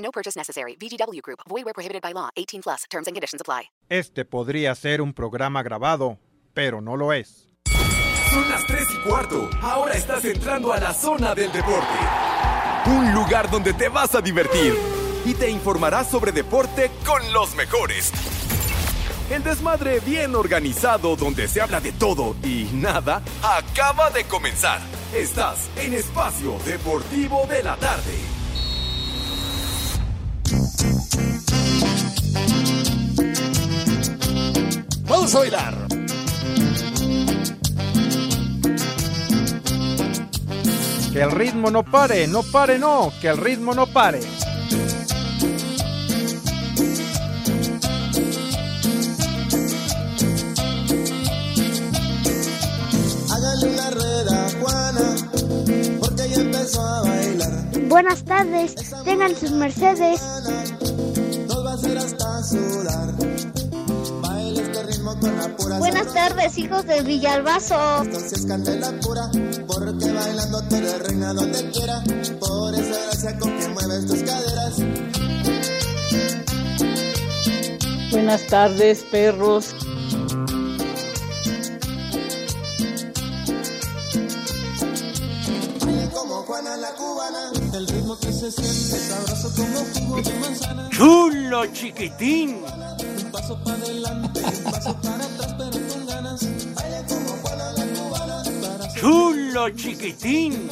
No purchase necessary. VGW Group. Void where prohibited by law. 18 plus. Terms and conditions apply. Este podría ser un programa grabado, pero no lo es. Son las 3 y cuarto. Ahora estás entrando a la zona del deporte. Un lugar donde te vas a divertir y te informarás sobre deporte con los mejores. El desmadre bien organizado donde se habla de todo y nada acaba de comenzar. Estás en Espacio Deportivo de la Tarde. Vamos a bailar. Que el ritmo no pare, no pare, no, que el ritmo no pare. Hágale una rueda, Juana, porque ya empezó a bailar. Buenas tardes, tengan sus mercedes. Buenas tardes, hijos de Villalbazo. Esto sí es candela pura, porque bailando tú eres reina donde quiera. Por esa gracia con que mueves tus caderas. Buenas tardes, perros. El ritmo que se siente sabroso como jugo de manzana. Chulo chiquitín. Un paso para adelante, un paso para atrás, pero con ganas. Baile como Juana la cubana. Para Chulo chiquitín.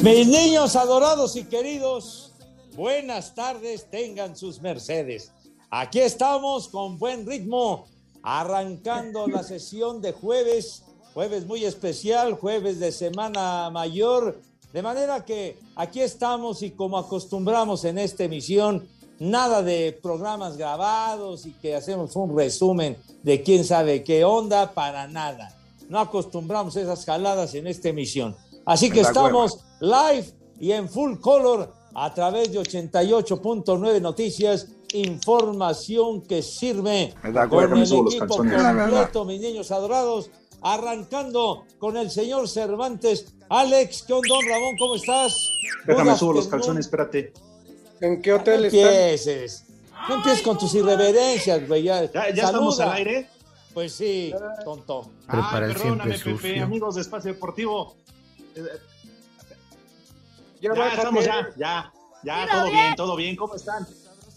Mis niños adorados y queridos, buenas tardes, tengan sus mercedes. Aquí estamos con buen ritmo, arrancando la sesión de jueves, jueves muy especial, jueves de Semana Mayor, de manera que aquí estamos y como acostumbramos en esta emisión, nada de programas grabados y que hacemos un resumen de quién sabe qué onda, para nada. No acostumbramos esas jaladas en esta emisión. Así que estamos live y en full color a través de 88.9 Noticias, información que sirve con el equipo completo, mis niños adorados, arrancando con el señor Cervantes. Alex, ¿qué onda, Ramón? ¿Cómo estás? Déjame subo los calzones, espérate. ¿En qué No hotel están? empieces. No empieces con tus irreverencias, güey. Ya, ¿Ya, ya estamos al aire? Pues sí, tonto. Prepara el perdóname, siempre Pepe, sucio. amigos de Espacio Deportivo. Ya estamos ya, ya, ya, todo bien, todo bien. ¿Cómo están?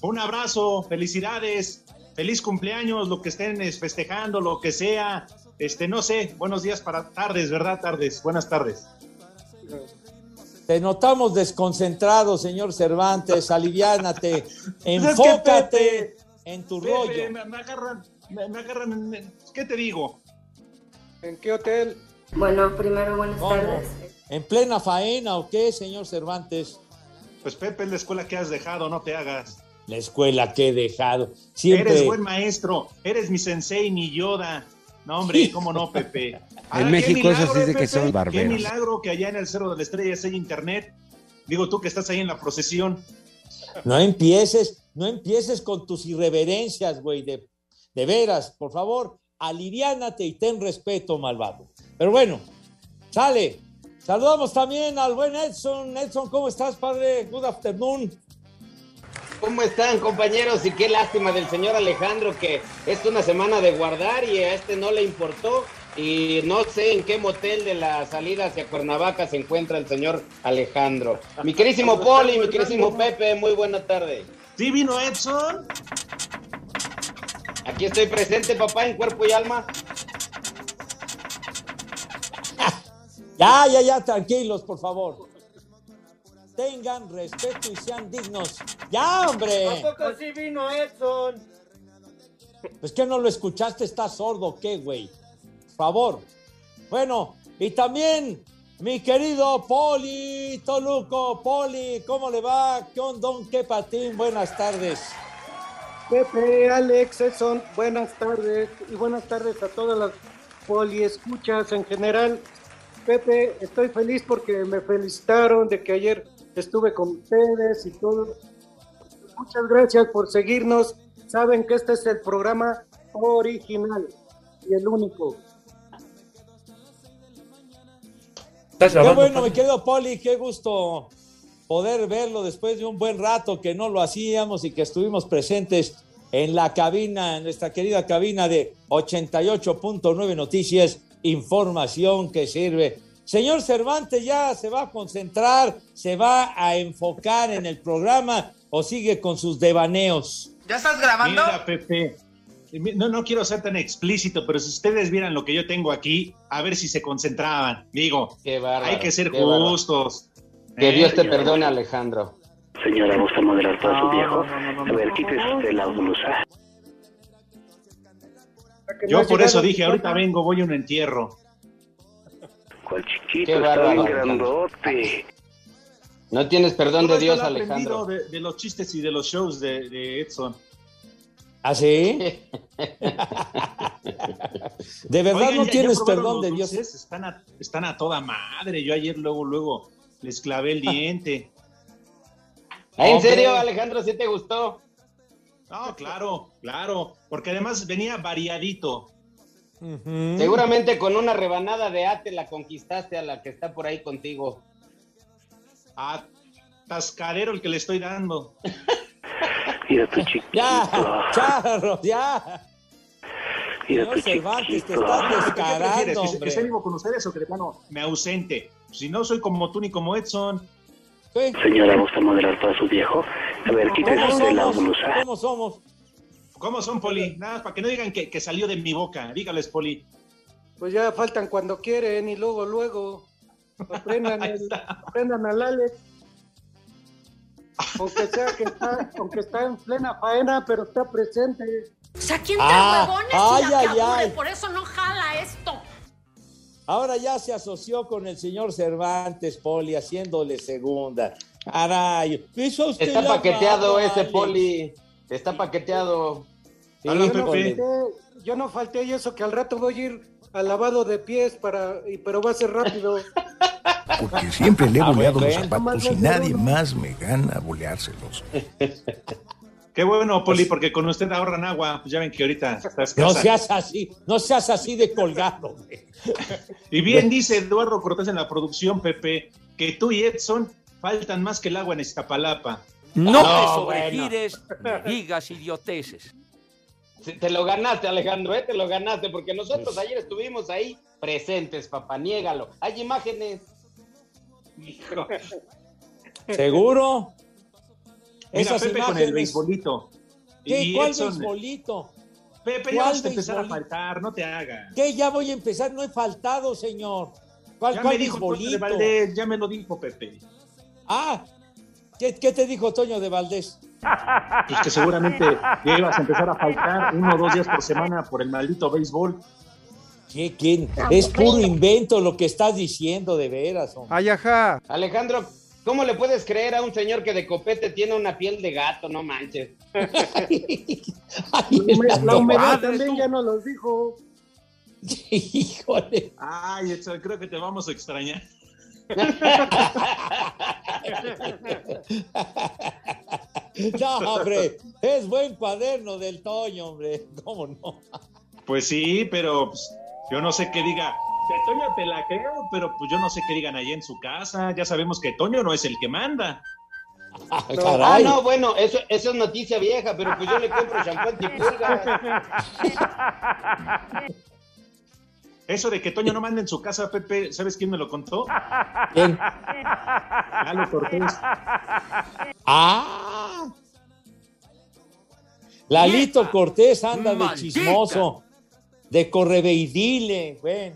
Un abrazo, felicidades, feliz cumpleaños, lo que estén es, festejando, lo que sea. Este, no sé, buenos días para tardes, ¿verdad? Tardes, buenas tardes. Te notamos desconcentrado, señor Cervantes. Aliviánate. Enfócate en tu Pepe, rollo. me, me agarran, me, me agarran, ¿qué te digo? ¿En qué hotel? Bueno, primero buenas ¿Cómo? tardes. ¿En plena faena o qué, señor Cervantes? Pues Pepe, es la escuela que has dejado, no te hagas. La escuela que he dejado. Siempre. Eres buen maestro, eres mi sensei, mi Yoda. No, hombre, ¿cómo no, Pepe? Ah, En qué México eso sí eh, que son barberos. Qué milagro que allá en el Cerro de la Estrella hay internet. Digo tú que estás ahí en la procesión. No empieces, no empieces con tus irreverencias, güey, de, de veras, por favor, aliviánate y ten respeto, malvado. Pero bueno, sale. Saludamos también al buen Edson. Edson, ¿cómo estás, padre? Good afternoon. ¿Cómo están compañeros? Y qué lástima del señor Alejandro que es una semana de guardar y a este no le importó. Y no sé en qué motel de la salida hacia Cuernavaca se encuentra el señor Alejandro. Mi querísimo Poli, mi querísimo Pepe, muy buena tarde. ¿Sí vino Edson? Aquí estoy presente, papá, en cuerpo y alma. Ya, ya, ya, tranquilos, por favor. Tengan respeto y sean dignos. ¡Ya, hombre! poco sí vino Edson? Pues que no lo escuchaste, estás sordo, ¿qué, güey? Por favor. Bueno, y también mi querido Poli Toluco. Poli, ¿cómo le va? ¿Qué ondón, qué patín? Buenas tardes. Pepe, Alex, Edson, buenas tardes y buenas tardes a todas las poliescuchas en general. Pepe, estoy feliz porque me felicitaron de que ayer estuve con ustedes y todo. Muchas gracias por seguirnos. Saben que este es el programa original y el único. Qué bueno, me quedo Poli, qué gusto poder verlo después de un buen rato que no lo hacíamos y que estuvimos presentes en la cabina, en nuestra querida cabina de 88.9 Noticias, información que sirve. Señor Cervantes, ¿ya se va a concentrar, se va a enfocar en el programa o sigue con sus devaneos? ¿Ya estás grabando? Mira, Pepe, no, no quiero ser tan explícito, pero si ustedes vieran lo que yo tengo aquí, a ver si se concentraban. Digo, bárbaro, hay que ser qué bárbaro. justos. Que Eh, Dios te perdone, Alejandro. Señora, ¿gusta moderar para su No, viejo? no, no, no, A no, ver, quítese usted la blusa. Yo por eso dije, ahorita vengo, voy a un entierro. ¿Cuál chiquito? Qué Está bárbaro, bien Alejandro. grandote. No tienes perdón de Dios, Alejandro. De, de los chistes y de los shows de, de Edson. ¿Ah, sí? ¿De verdad Oigan, no ¿ya- ya tienes perdón de Dios? Están a, están a toda madre. Yo ayer luego, luego les clavé el diente. ¿Ah, ¿En Hombre. serio, Alejandro, sí te gustó? No, claro, claro. Porque además venía variadito. Seguramente con una rebanada de ate la conquistaste a la que está por ahí contigo. A tascarero el que le estoy dando. Mira tu chiquito. Ya, Charro, ya. Mira Señor tu Cervantes, te chiquito. estás ¿Qué prefieres? descarando, ¿Que, que vivo con ustedes o que de plano me ausente? Si no soy como tú ni como Edson. Señora, ¿gusta moderar para su viejo? A ver, quítese ¿Cómo usted la somos? blusa. ¿Cómo somos? ¿Cómo son, Poli? Nada, para que no digan que, que salió de mi boca. Dígales, Poli. Pues ya faltan cuando quieren y luego, luego. Aprendan, el- aprendan al Alex. Aunque sea que está, aunque está en plena faena, pero está presente. O sea, ¿quién Ah, huevones ay, y la ay, que ay. Por eso no jala esto. Ahora ya se asoció con el señor Cervantes, Poli, haciéndole segunda. Caray, hizo usted Está paqueteado ese poli. Está paqueteado. Sí, yo, no Pepe. falté, yo no falté y eso que al rato voy a ir al lavado de pies para, y, pero va a ser rápido. Porque siempre le he Ah, boleado los zapatos y nadie más me gana boleárselos. Qué bueno, Poli, porque con usted ahorran agua. Pues ya ven que ahorita está No seas así, no seas así de colgado. Y bien dice Eduardo Cortés en la producción, Pepe, que tú y Edson faltan más que el agua en Iztapalapa. No, No, te sobregires digas idioteces. Te lo ganaste, Alejandro, ¿eh? Te lo ganaste, porque nosotros ayer estuvimos ahí presentes, papá, niégalo. Hay imágenes. Hijo. ¿Seguro? Mira, Esas Pepe con el imágenes. beisbolito. ¿Qué? Y ¿Cuál Edson, beisbolito? Pepe, ya ¿Cuál vas a empezar a beisbolito? faltar, no te hagas. ¿Qué? Ya voy a empezar, no he faltado, señor. ¿Cuál, Ya cuál me dijo Toño de beisbolito? Valdés, ya me lo dijo Pepe. Ah, ¿qué, qué te dijo Toño de Valdés? Pues que seguramente ya ibas a empezar a faltar uno o dos días por semana por el maldito béisbol. ¿Qué, quién? Es puro invento lo que estás diciendo, de veras. hombre. Ay, ajá. Alejandro, ¿cómo le puedes creer a un señor que de copete tiene una piel de gato? No manches. Ay, La, hume- la humedad también tú. ya nos los dijo. Híjole. Ay, creo que te vamos a extrañar. No, hombre, es buen cuaderno del Toño, hombre. ¿Cómo no? Pues sí, pero pues, yo no sé qué diga. Que Toño te la creo, pero pues yo no sé qué digan ahí en su casa. Ya sabemos que Toño no es el que manda. Ah, Ah, caray. no, bueno, eso, eso es noticia vieja, pero pues yo le compro champú antipulga. Eso de que Toño no manda en su casa, Pepe, ¿sabes quién me lo contó? ¿Quién? Lalo Cortés. Ah. Lalito. Cortés anda de Maldita. chismoso, de correveidile, güey.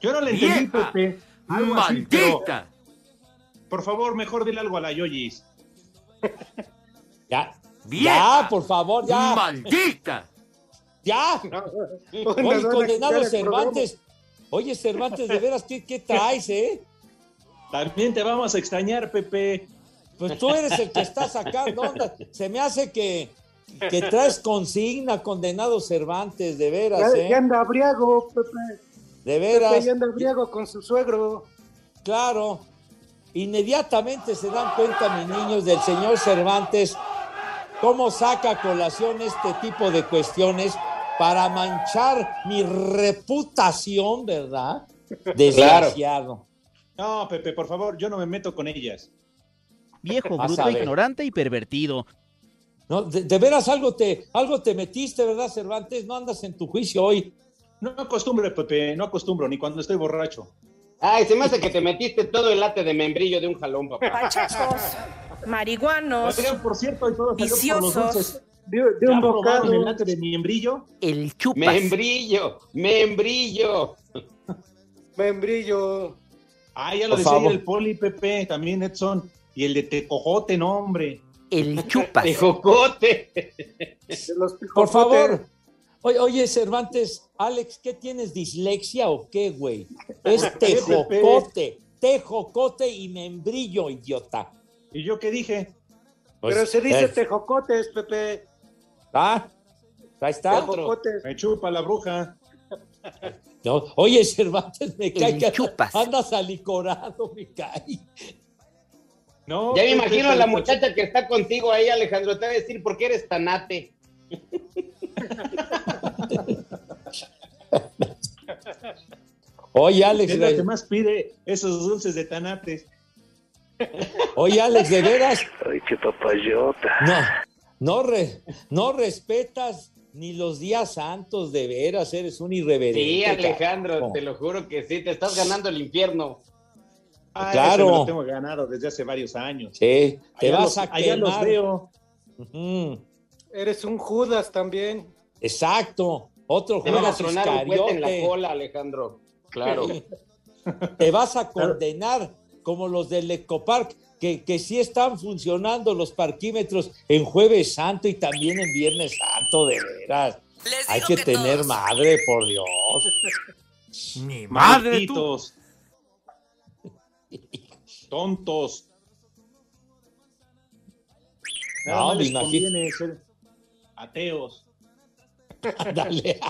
Yo no le entendí, Vieja. Pepe. Algo así, pero Maldita. por favor, mejor dile algo a la Yoyis. Ya, Vieja. ya, por favor, ya, Maldita. Ya. Oye, condenado Cervantes. Oye, Cervantes, de veras, ¿qué, qué traes, eh? También te vamos a extrañar, Pepe. Pues tú eres el que está sacando onda. Se me hace que, que traes consigna, condenado Cervantes, de veras, Ya, ¿eh? ya anda briago, Pepe. De veras. Pepe ya anda briago con su suegro. Claro. Inmediatamente se dan cuenta, mis niños, del señor Cervantes, cómo saca a colación este tipo de cuestiones para manchar mi reputación, ¿verdad? Desgraciado. No, Pepe, por favor, yo no me meto con ellas. Viejo, bruto, ignorante y pervertido. No, de, de veras algo te, algo te metiste, ¿verdad, Cervantes? No andas en tu juicio hoy. No acostumbro, Pepe, no acostumbro, ni cuando estoy borracho. Ay, se me hace que te metiste todo el late de membrillo de un jalón, papá. Pachecos, marihuanos, Oigan, por cierto, y todo salió por los dulces. De, de ¿Ya un bocado. el de miembrillo? El chupas. Membrillo, membrillo. Membrillo. Ah, ya lo Por decía favor. el poli, Pepe, también Edson. Y el de tecojote, no, hombre. El chupas. Tejocote. Por favor. Oye, oye, Cervantes, Alex, ¿qué tienes? ¿Dislexia o qué, güey? Es tejocote, tejocote y membrillo, idiota. ¿Y yo qué dije? Pues, Pero se dice eh, tejocotes, Pepe. Ah, ahí está. Tejocotes. Me chupa la bruja. No, oye, Cervantes, me cae que chupas. andas alicorado, me cae. No, Ya me imagino a la muchacha que está contigo ahí, Alejandro. Te va a decir por qué eres tanate. Oye, Alex, Es la de- que más pide esos dulces de tanates. oye, Alex, de veras, Ay, qué papayota. no, no, re- no respetas ni los días santos, de veras, eres un irreverente. Sí, Alejandro, carajo. te lo juro que sí, te estás ganando el infierno. Ah, Claro. lo tengo ganado desde hace varios años. Sí, te Allá vas los- a allá los quemar. veo. Eres un Judas también. Exacto, otro Te a Judas cohete en la cola, Alejandro. Claro. Te vas a condenar como los del Ecopark, que, que sí están funcionando los parquímetros en Jueves Santo y también en Viernes Santo, de veras. Hay que, tener madre, por Dios. Mi madre, tú. Tontos. Nada No, me imagino. ser ateos. Dale.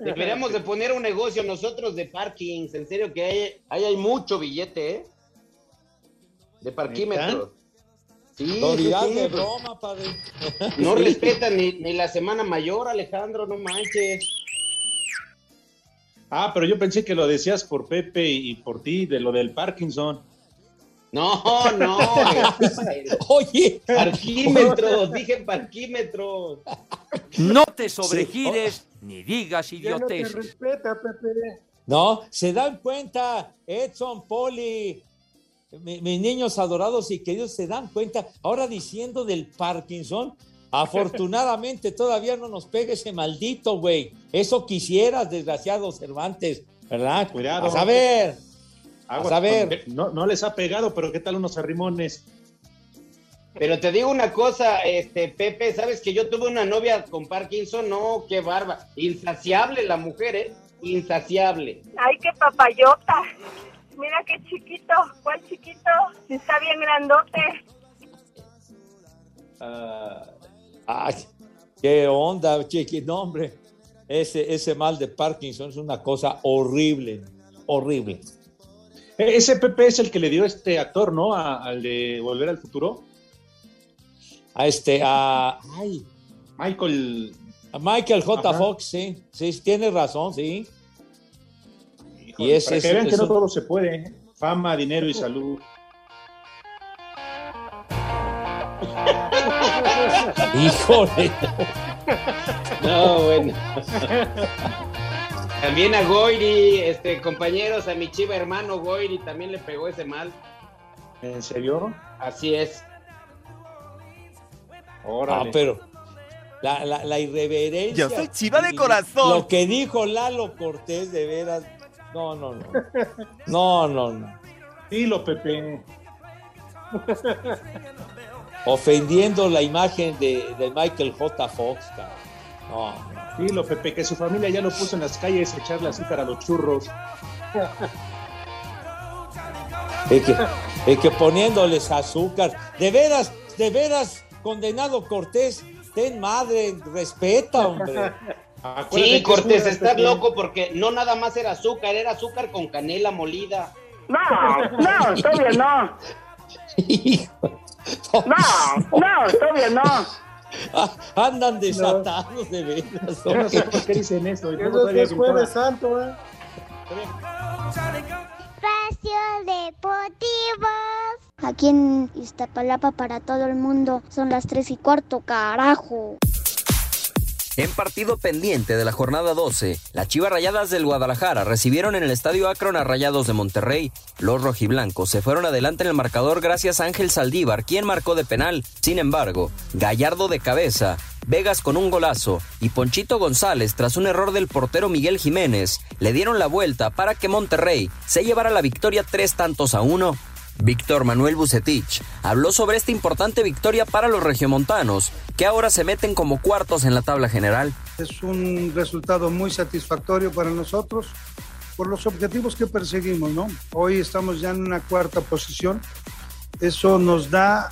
Deberíamos de poner un negocio nosotros de parkings. En serio que hay, ahí hay mucho billete, ¿eh? De parquímetros. Sí, No sí, digas sí. de broma, padre. No respetan ni, ni la semana mayor, Alejandro, no manches. Ah, pero yo pensé que lo decías por Pepe y por ti, de lo del Parkinson. No, no. este, Oye, parquímetros, dije parquímetros. No te sobregires ni digas Ya no te idioteces. respeta, Pepe. no, se dan cuenta, Edson, Poli, mis niños adorados y queridos, se dan cuenta. Ahora diciendo del Parkinson, afortunadamente todavía no nos pega ese maldito, güey. Eso quisieras, desgraciado Cervantes, ¿verdad? Cuidado. A ver, Aguas a ver. con- No, no les ha pegado, pero ¿qué tal unos arrimones? Pero te digo una cosa, este Pepe, ¿sabes que yo tuve una novia con Parkinson? No, qué barba. Insaciable la mujer, ¿eh? Insaciable. Ay, qué papayota. Mira qué chiquito. ¿Cuál chiquito? Si está bien grandote. Ay, qué onda, chiqui, no, hombre. Ese, ese mal de Parkinson es una cosa horrible, horrible. E- Ese Pepe es el que le dio este actor, ¿no? A- al de Volver al Futuro. A este, a, ay, Michael. a Michael J. Ajá. Fox, sí, sí, tiene razón, sí. Híjole, Y ese para que es- vean que es no todo se puede. ¿eh? Fama, dinero y salud. Híjole. No, bueno. También a Goiri, este, compañeros, a mi chiva hermano Goiri también le pegó ese mal. ¿En serio? Así es. Ah, Órale. pero la, la, la irreverencia. Yo soy chiva de corazón. Lo que dijo Lalo Cortés, de veras. No, no, no. No, no, no. Dilo, Pepe. Ofendiendo la imagen de, de Michael J. Fox. No, no. Dilo, Pepe, que su familia ya lo puso en las calles a echarle azúcar a los churros. Es que, es que poniéndoles azúcar. De veras, de veras, condenado Cortés, ten madre, respeta, hombre. Sí, Cortés, estás loco porque no nada más era azúcar, era azúcar con canela molida. No, no, todavía no. No, no, todavía no. Ah, andan desatados de veras. Yo no sé por qué dicen eso. Eso es jueves santo, ¿eh? Espacio Deportivo. Aquí en Iztapalapa para todo el mundo son las tres y cuarto, carajo. En partido pendiente de la jornada 12, las Chivas Rayadas del Guadalajara recibieron en el Estadio Akron a Rayados de Monterrey. Los rojiblancos se fueron adelante en el marcador gracias a Ángel Saldívar, quien marcó de penal. Sin embargo, Gallardo de cabeza, Vegas con un golazo y Ponchito González, tras un error del portero Miguel Jiménez, le dieron la vuelta para que Monterrey se llevara la victoria tres tantos a uno. Víctor Manuel Bucetich habló sobre esta importante victoria para los regiomontanos, que ahora se meten como cuartos en la tabla general. Es un resultado muy satisfactorio para nosotros por los objetivos que perseguimos, ¿no? Hoy estamos ya en una cuarta posición. Eso nos da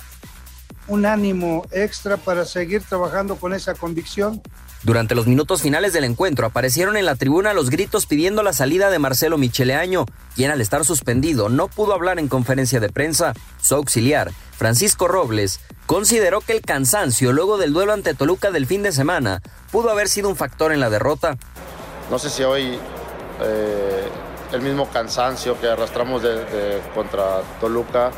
un ánimo extra para seguir trabajando con esa convicción. Durante los minutos finales del encuentro aparecieron en la tribuna los gritos pidiendo la salida de Marcelo Micheleaño, quien al estar suspendido no pudo hablar en conferencia de prensa. Su auxiliar, Francisco Robles, consideró que el cansancio luego del duelo ante Toluca del fin de semana pudo haber sido un factor en la derrota. No sé si hoy eh, el mismo cansancio que arrastramos contra Toluca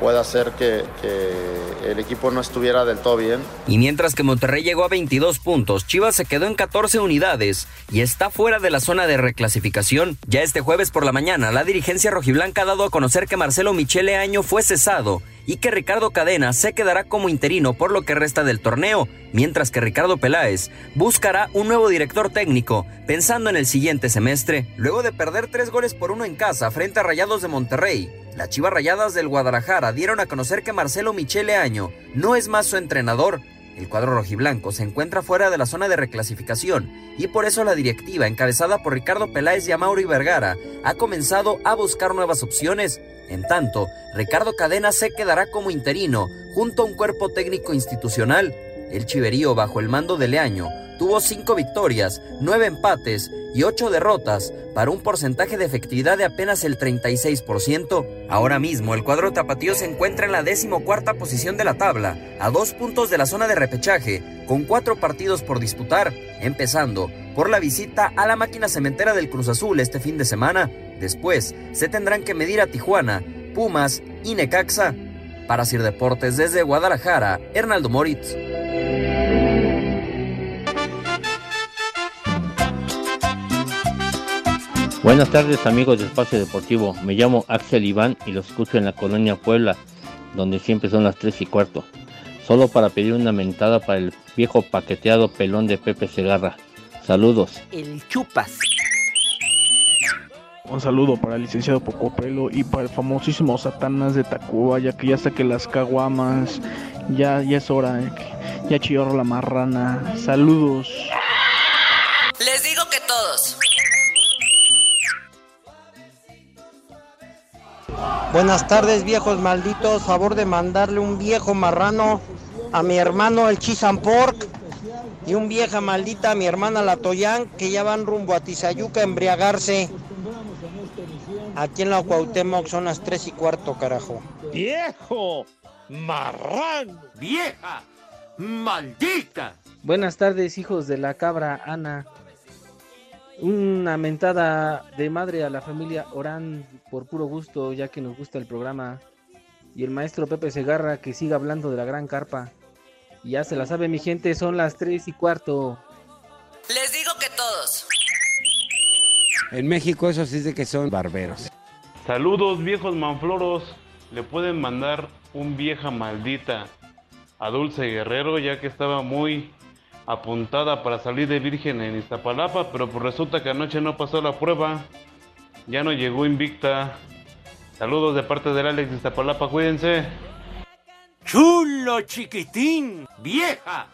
puede hacer que, que el equipo no estuviera del todo bien. Y mientras que Monterrey llegó a 22 puntos, Chivas se quedó en 14 unidades y está fuera de la zona de reclasificación. Ya este jueves por la mañana, la dirigencia rojiblanca ha dado a conocer que Marcelo Michele Año fue cesado y que Ricardo Cadena se quedará como interino por lo que resta del torneo, mientras que Ricardo Peláez buscará un nuevo director técnico, pensando en el siguiente semestre. Luego de perder tres goles por uno en casa frente a Rayados de Monterrey, las Chivas Rayadas del Guadalajara dieron a conocer que Marcelo Michele Año no es más su entrenador. El cuadro rojiblanco se encuentra fuera de la zona de reclasificación y por eso la directiva, encabezada por Ricardo Peláez y Amauri Vergara, ha comenzado a buscar nuevas opciones. En tanto, Ricardo Cadena se quedará como interino junto a un cuerpo técnico institucional. El Chiverío, bajo el mando de Leaño, tuvo cinco victorias, nueve empates y ocho derrotas, para un porcentaje de efectividad de apenas el 36%. Ahora mismo, el cuadro tapatío se encuentra en la decimocuarta posición de la tabla, a dos puntos de la zona de repechaje, con cuatro partidos por disputar, empezando por la visita a la máquina cementera del Cruz Azul este fin de semana. Después, se tendrán que medir a Tijuana, Pumas y Necaxa. Para Sir Deportes desde Guadalajara, Hernaldo Moritz. Buenas tardes amigos de Espacio Deportivo, me llamo Axel Iván y los escucho en la colonia Puebla, donde siempre son las 3 y cuarto. Solo para pedir una mentada para el viejo paqueteado pelón de Pepe Segarra. Saludos. El chupas. Un saludo para el licenciado Pocopelo y para el famosísimo Satanás de Tacuba, ya que ya saqué las caguamas, ya, ya es hora, eh, que ya chilló la marrana. Saludos. Les digo que todos. Buenas tardes, viejos malditos. Favor de mandarle un viejo marrano a mi hermano el Chisampork y un vieja maldita a mi hermana la Toyán que ya van rumbo a Tizayuca a embriagarse. Aquí en la Cuauhtémoc son las tres y cuarto, carajo. ¡Viejo! ¡Marrano! ¡Vieja! ¡Maldita! Buenas tardes, hijos de la cabra Ana. Una mentada de madre a la familia Orán por puro gusto, ya que nos gusta el programa. Y el maestro Pepe Segarra que siga hablando de la gran carpa. Y ya se la sabe mi gente, son las tres y cuarto. Les digo que todos. En México eso sí de que son barberos. Saludos viejos manfloros. Le pueden mandar un vieja maldita a Dulce Guerrero ya que estaba muy apuntada para salir de virgen en Iztapalapa, pero pues resulta que anoche no pasó la prueba. Ya no llegó invicta. Saludos de parte del Alex de Iztapalapa, cuídense. ¡Chulo chiquitín! ¡Vieja!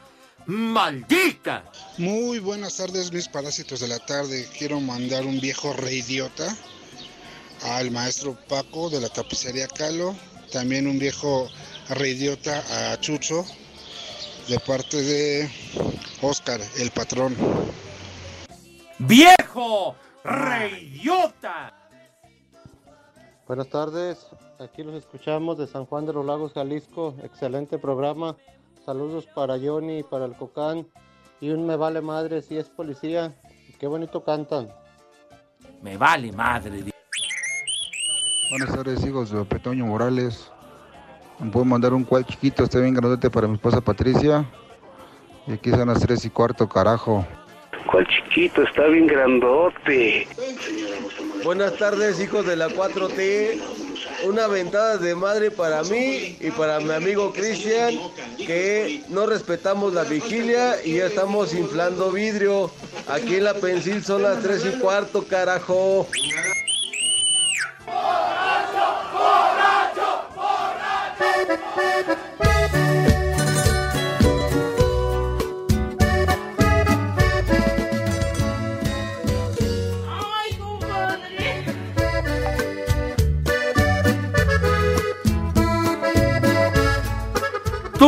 ¡Maldita! Muy buenas tardes, mis parásitos de la tarde. Quiero mandar un viejo reidiota al maestro Paco de la tapicería Calo, también un viejo reidiota a Chucho, de parte de Oscar, el patrón. ¡Viejo! ¡Reidiota! Buenas tardes, aquí los escuchamos de San Juan de los Lagos, Jalisco. Excelente programa. Saludos para Johnny y para el Cocán. Y un me vale madre si es policía. Qué bonito cantan. Me vale madre. Buenas tardes, hijos de Petoño Morales. Me puedo mandar un cual chiquito, está bien grandote para mi esposa Patricia. Y aquí son las tres y cuarto, carajo. ¿Cuál chiquito? Está bien grandote. Buenas tardes, hijos de la 4T. Una ventada de madre para mí y para mi amigo Cristian, que no respetamos la vigilia y ya estamos inflando vidrio. Aquí en la Pensil son las 3 y cuarto, carajo.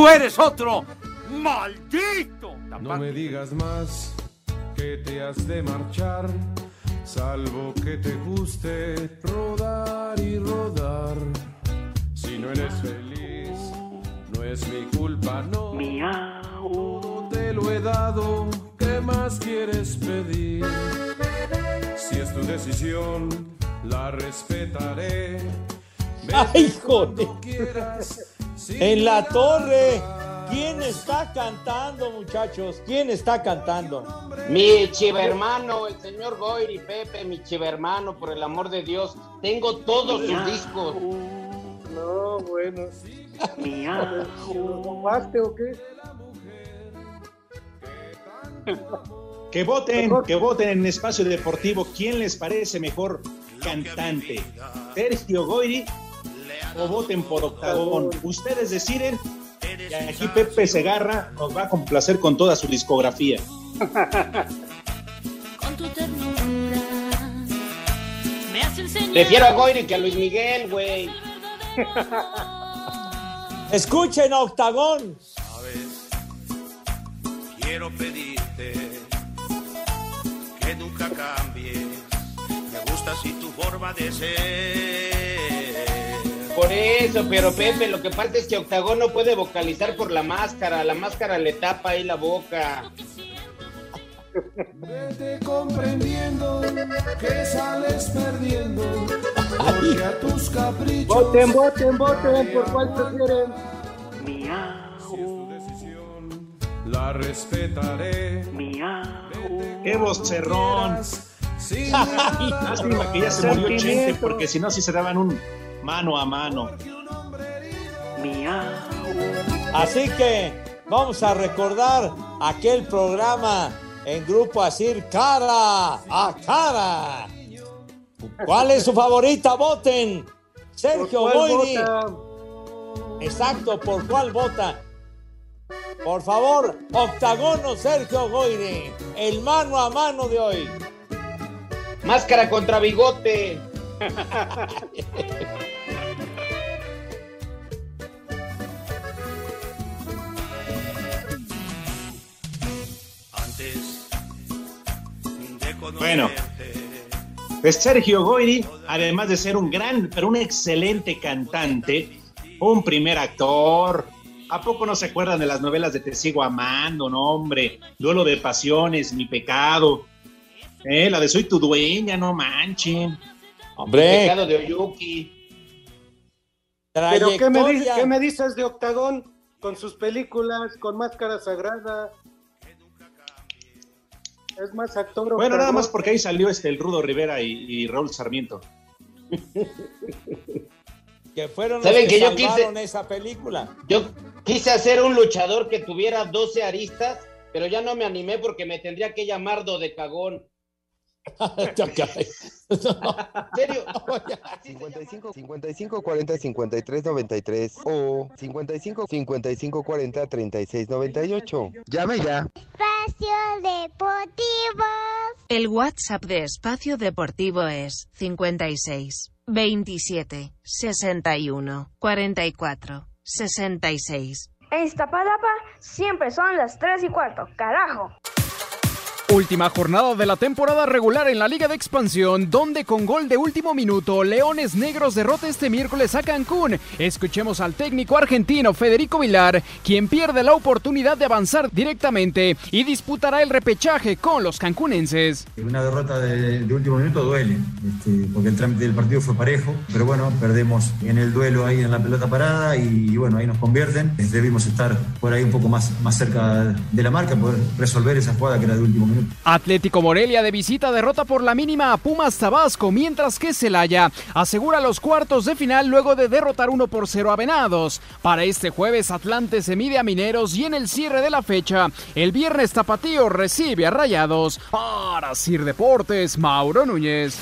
¡Tú eres otro! ¡Maldito! No me digas más que te has de marchar, salvo que te guste rodar y rodar. Si no eres feliz, no es mi culpa, no. Todo te lo he dado, ¿qué más quieres pedir? Si es tu decisión, la respetaré. ¡Ay, joder! En la torre. ¿Quién está cantando, muchachos? ¿Quién está cantando? Mi chivermano, el señor Goiri Pepe, mi chivermano, por el amor de Dios. Tengo todos sus discos. No, bueno. ¿Fumaste o qué? Que voten, que voten en Espacio Deportivo. ¿Quién les parece mejor cantante? ¿Sergio Goyri o voten por Octagón? Ustedes deciden. Y aquí Pepe Segarra nos va a complacer con toda su discografía. Prefiero a Goyri que a Luis Miguel, güey. Escuchen a Octagón. Quiero pedirte que nunca cambies. Me gusta así tu forma de ser. Eso, pero Pepe, lo que pasa es que Octagón no puede vocalizar por la máscara. La máscara le tapa ahí la boca. Vete comprendiendo que sales perdiendo. Porque a tus caprichos. Voten, voten, voten, por cuál prefieren. La respetaré. ¡Qué vocerrón! Lástima que ya se murió Chente, porque si no, sí se daban un mano a mano. Así que vamos a recordar aquel programa en grupo Asir cara a cara. ¿Cuál es su favorita? Voten. Sergio ¿Por cuál Goyri. vota? Exacto, ¿por cuál vota? Por favor, octagono Sergio Goyri, el mano a mano de hoy. Máscara contra bigote. Bueno, pues Sergio Goyri, además de ser un gran, pero un excelente cantante, un primer actor. ¿A poco no se acuerdan de las novelas de Te sigo amando, no, hombre? Duelo de pasiones, mi pecado. Eh, la de Soy tu dueña, no manchen. Hombre. Pecado de Oyuki. ¿Pero qué me, di- Trayectoria. qué me dices de Octagón? Con sus películas, con Máscara Sagrada. Es más actor. Bueno, nada más porque ahí salió este el Rudo Rivera y, y Raúl Sarmiento. Que fueron los ¿Saben que, que yo quise- esa película. Yo quise hacer un luchador que tuviera 12 aristas, pero ya no me animé porque me tendría que llamar Do de cagón. ¿En serio? 55 55 40 53 93 o 55 55 40 36 98. Llame ya. Espacio Deportivo. El WhatsApp de Espacio Deportivo es 56 27, 61, 44, 66. En Iztapalapa siempre son las 3 y cuarto, carajo. Última jornada de la temporada regular en la Liga de Expansión, donde con gol de último minuto, Leones Negros derrota este miércoles a Cancún. Escuchemos al técnico argentino Federico Vilar, quien pierde la oportunidad de avanzar directamente y disputará el repechaje con los cancunenses. Una derrota de, último minuto duele, este, porque el trámite del partido fue parejo, pero bueno, perdemos en el duelo ahí en la pelota parada y, bueno, ahí nos convierten. Debimos estar por ahí un poco más, más cerca de la marca, poder resolver esa jugada que era de último minuto. Atlético Morelia de visita derrota por la mínima a Pumas Tabasco, mientras que Celaya asegura los cuartos de final luego de derrotar 1 por 0 a Venados. Para este jueves Atlante se mide a Mineros y en el cierre de la fecha, el viernes Tapatío recibe a Rayados. Para Sir Deportes, Mauro Núñez.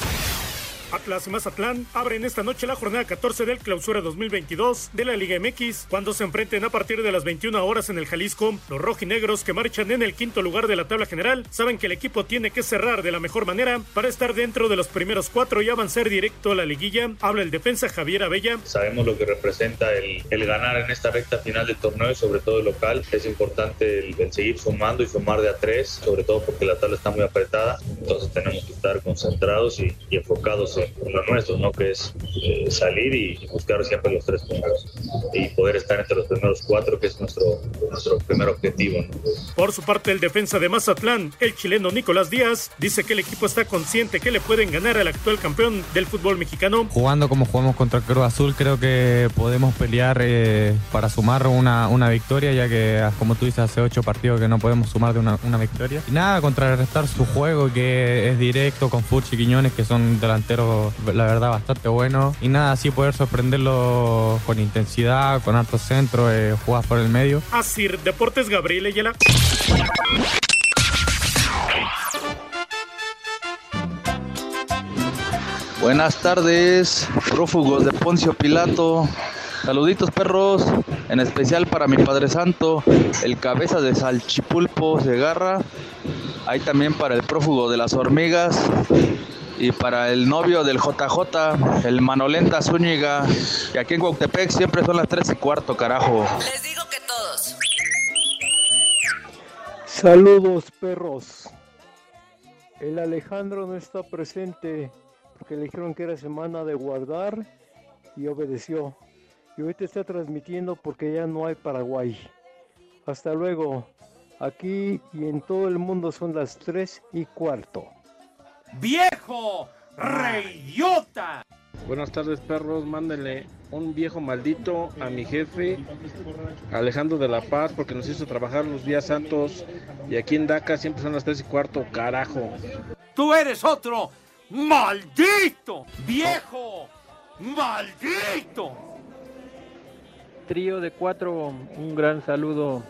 Atlas y Mazatlán abren esta noche la jornada 14 del Clausura 2022 de la Liga MX cuando se enfrenten a partir de las 21 horas en el Jalisco. Los rojinegros que marchan en el quinto lugar de la tabla general saben que el equipo tiene que cerrar de la mejor manera para estar dentro de los primeros cuatro y avanzar directo a la liguilla. Habla el defensa Javier Abella. Sabemos lo que representa el, ganar en esta recta final del torneo y sobre todo el local. Es importante el, el seguir sumando y sumar de a tres, sobre todo porque la tabla está muy apretada. Entonces tenemos que estar concentrados y, y enfocados en, en lo nuestro, ¿no? que es eh, salir y buscar siempre los tres puntos y poder estar entre los primeros cuatro, que es nuestro, nuestro primer objetivo. ¿no? Por su parte, el defensa de Mazatlán, el chileno Nicolás Díaz, dice que el equipo está consciente que le pueden ganar al actual campeón del fútbol mexicano. Jugando como jugamos contra Cruz Azul, creo que podemos pelear eh, para sumar una, una victoria, ya que, como tú dices, hace ocho partidos que no podemos sumar de una, una victoria. Y nada, contrarrestar su juego, que es directo, con Furchi y Quiñones, que son delanteros, la verdad, bastante buenos. Y nada, así poder sorprenderlo con intensidad, con alto centro, eh, jugadas por el medio. Asir Deportes Gabriel Ayala. Buenas tardes, prófugos de Poncio Pilato. Saluditos perros, en especial para mi Padre Santo, el cabeza de Salchipulpo Segarra. Ahí también para el prófugo de las hormigas. Y para el novio del JJ, el Manolenta Zúñiga. Y aquí en Cuautepec siempre son las 3 y cuarto, carajo. Les digo que todos. Saludos, perros. El Alejandro no está presente porque le dijeron que era semana de guardar y obedeció. Y ahorita está transmitiendo porque ya no hay Paraguay. Hasta luego. Aquí y en todo el mundo son las 3 y cuarto. ¡Viejo! ¡Reyota! Buenas tardes, perros. Mándenle un viejo maldito a mi jefe, Alejandro de la Paz, porque nos hizo trabajar los días santos. Y aquí en DACA siempre son las 3 y cuarto, carajo. ¡Tú eres otro! ¡Maldito! ¡Viejo! ¡Maldito! Trío de cuatro, un gran saludo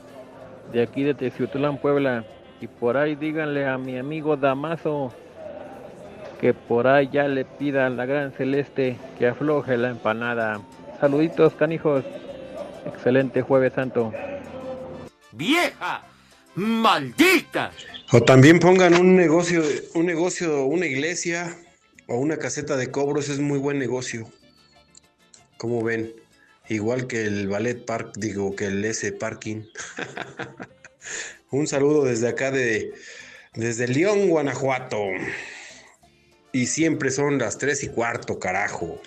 de aquí de Teciutlán, Puebla. Y por ahí díganle a mi amigo Damaso que por ahí ya le pida a la gran celeste que afloje la empanada. Saluditos, canijos. Excelente jueves santo. ¡Vieja! ¡Maldita! O también pongan un negocio, un negocio, una iglesia o una caseta de cobros, es muy buen negocio. Como ven, igual que el ballet park, digo que el S parking. un saludo desde acá de desde León, Guanajuato. Y siempre son las tres y cuarto, carajo.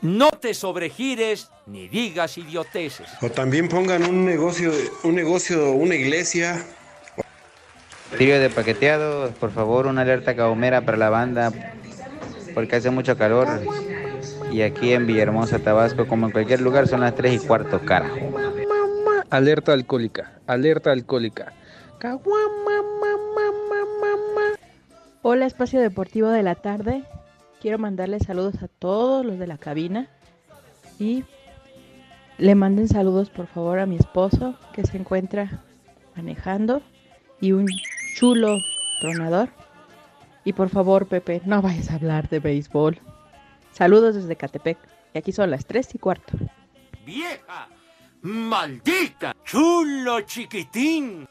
No te sobregires ni digas idioteces. O también pongan un negocio, un negocio, una iglesia Trío de paqueteados, por favor, una alerta caumera para la banda, porque hace mucho calor. Y aquí en Villahermosa, Tabasco, como en cualquier lugar, son las 3 y cuarto, carajo. Alerta alcohólica, alerta alcohólica. Hola, espacio deportivo de la tarde. Quiero mandarle saludos a todos los de la cabina y le manden saludos por favor a mi esposo que se encuentra manejando y un chulo tronador. Y por favor, Pepe, no vayas a hablar de béisbol. Saludos desde Catepec. Y aquí son las 3 y cuarto. ¡Vieja! ¡Maldita! ¡Chulo chiquitín!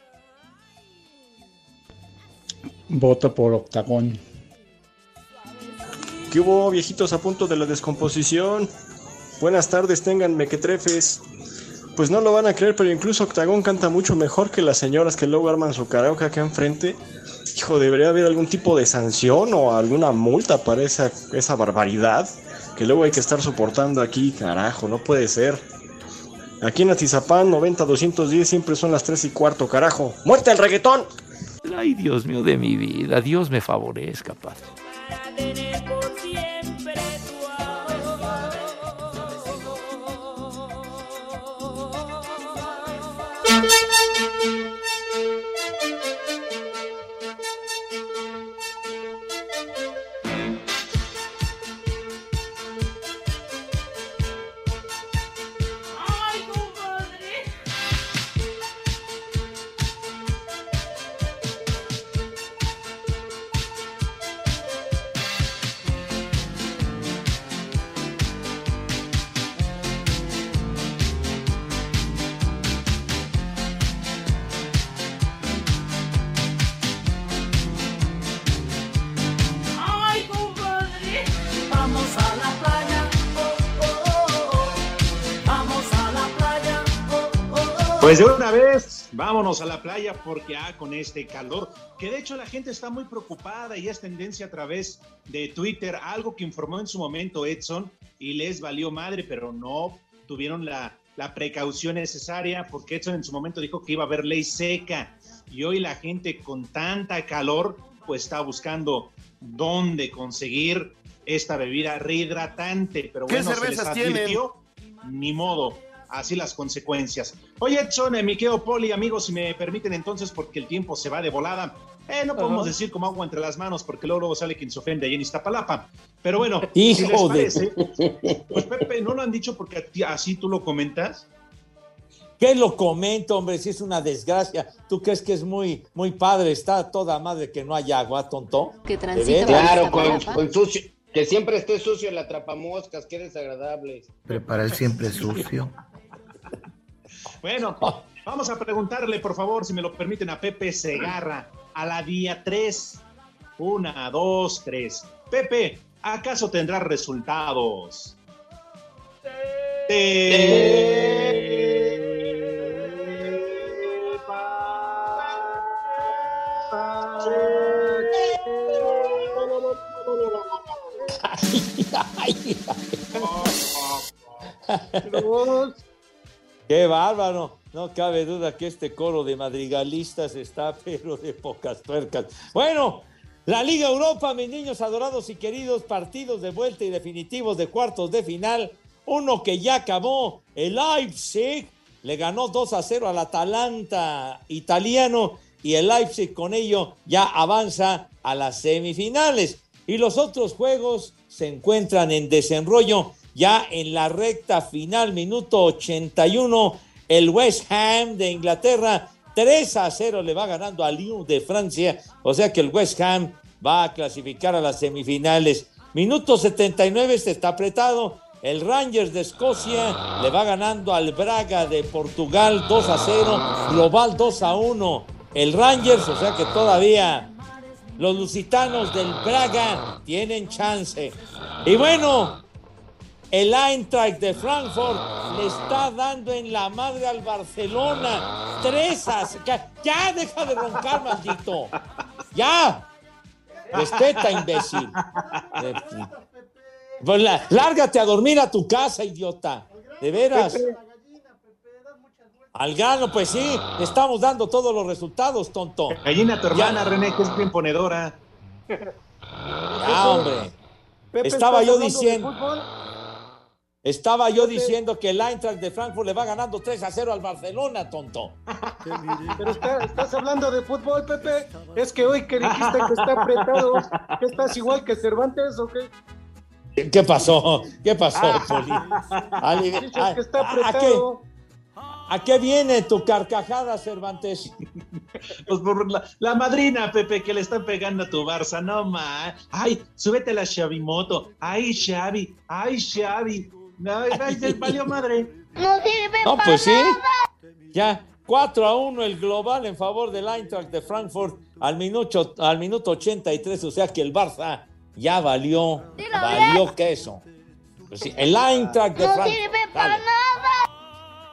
Voto por Octagón. ¿Qué hubo, viejitos a punto de la descomposición? Buenas tardes, tengan mequetrefes. Pues no lo van a creer, pero incluso Octagón canta mucho mejor que las señoras que luego arman su karaoke acá enfrente. Hijo, debería haber algún tipo de sanción o alguna multa para esa, esa barbaridad que luego hay que estar soportando aquí, carajo, no puede ser. Aquí en Atizapán 90-210 siempre son las 3 y cuarto, carajo. ¡Muerte al reggaetón! Ay, Dios mío de mi vida, Dios me favorezca, padre. Pues de una vez, vámonos a la playa porque ah, con este calor, que de hecho la gente está muy preocupada y es tendencia a través de Twitter, algo que informó en su momento Edson y les valió madre, pero no tuvieron la, la precaución necesaria porque Edson en su momento dijo que iba a haber ley seca y hoy la gente con tanta calor pues está buscando dónde conseguir esta bebida rehidratante, pero ¿Qué bueno, se les cervezas tienen? advirtió, ni modo, así las consecuencias. Oye, Edson, eh, mi querido Poli, amigos, si me permiten entonces, porque el tiempo se va de volada, eh, no podemos decir como agua entre las manos, porque luego, luego sale quien se ofende ahí en Iztapalapa. Pero bueno, Hijo si les de- pues Pepe, ¿no lo han dicho porque ti- así tú lo comentas? ¿Qué lo comento, hombre? Si es una desgracia. ¿Tú crees que es muy, muy padre? Está toda madre que no haya agua, tonto. Que ¿De veras? Claro, con, con sucio. Que siempre esté sucio el atrapamoscas, qué desagradable. Prepara el siempre sucio. Bueno, vamos a preguntarle, por favor, si me lo permiten, a Pepe Segarra, a la día 3. Una, dos, tres. Pepe, ¿acaso tendrá resultados? Qué bárbaro. No cabe duda que este coro de madrigalistas está, pero de pocas tuercas. Bueno, la Liga Europa, mis niños adorados y queridos, partidos de vuelta y definitivos de cuartos de final. Uno que ya acabó, el Leipzig le ganó 2 a 0 al Atalanta italiano y el Leipzig con ello ya avanza a las semifinales. Y los otros juegos se encuentran en desenrollo ya en la recta final, minuto 81. El West Ham de Inglaterra 3 a 0 le va ganando a Lyon de Francia. O sea que el West Ham va a clasificar a las semifinales. Minuto 79, este está apretado. El Rangers de Escocia le va ganando al Braga de Portugal 2 a 0, global 2 a 1. El Rangers, o sea que todavía los lusitanos del Braga tienen chance. Y bueno, el Eintracht de Frankfurt le está dando en la madre al Barcelona. 3 a ya, ya deja de roncar, maldito. Ya. Respeta, imbécil. Pues lárgate a dormir a tu casa, idiota. De veras. Al grano, pues sí, estamos dando todos los resultados, tonto. Gallina, tu hermana, Ya. René, que es bien ponedora. Ya, hombre. Pepe, Estaba ¿estás yo diciendo. Estaba yo diciendo que el Eintracht de Frankfurt le va ganando 3 a 0 al Barcelona, tonto. Pero está- estás hablando de fútbol, Pepe. Es que hoy que dijiste que está apretado, ¿que estás igual que Cervantes o qué? ¿Qué pasó? ¿Qué pasó, Poli? A- que está ¿a, qué, apretado. ¿A qué viene tu carcajada, Cervantes? Pues por la, la madrina, Pepe, que le están pegando a tu Barça, no ma. Ay, súbete a la Xavimoto. Ay, Xavi. Ay, Xavi. Ya valió madre. No sirve No, para pues sí. nada. Ya, 4 a 1 el global en favor del Eintracht de Frankfurt al minuto, al minuto 83, o sea que el Barça ya valió, valió queso. Pues sí, el Eintracht de Frankfurt. dale.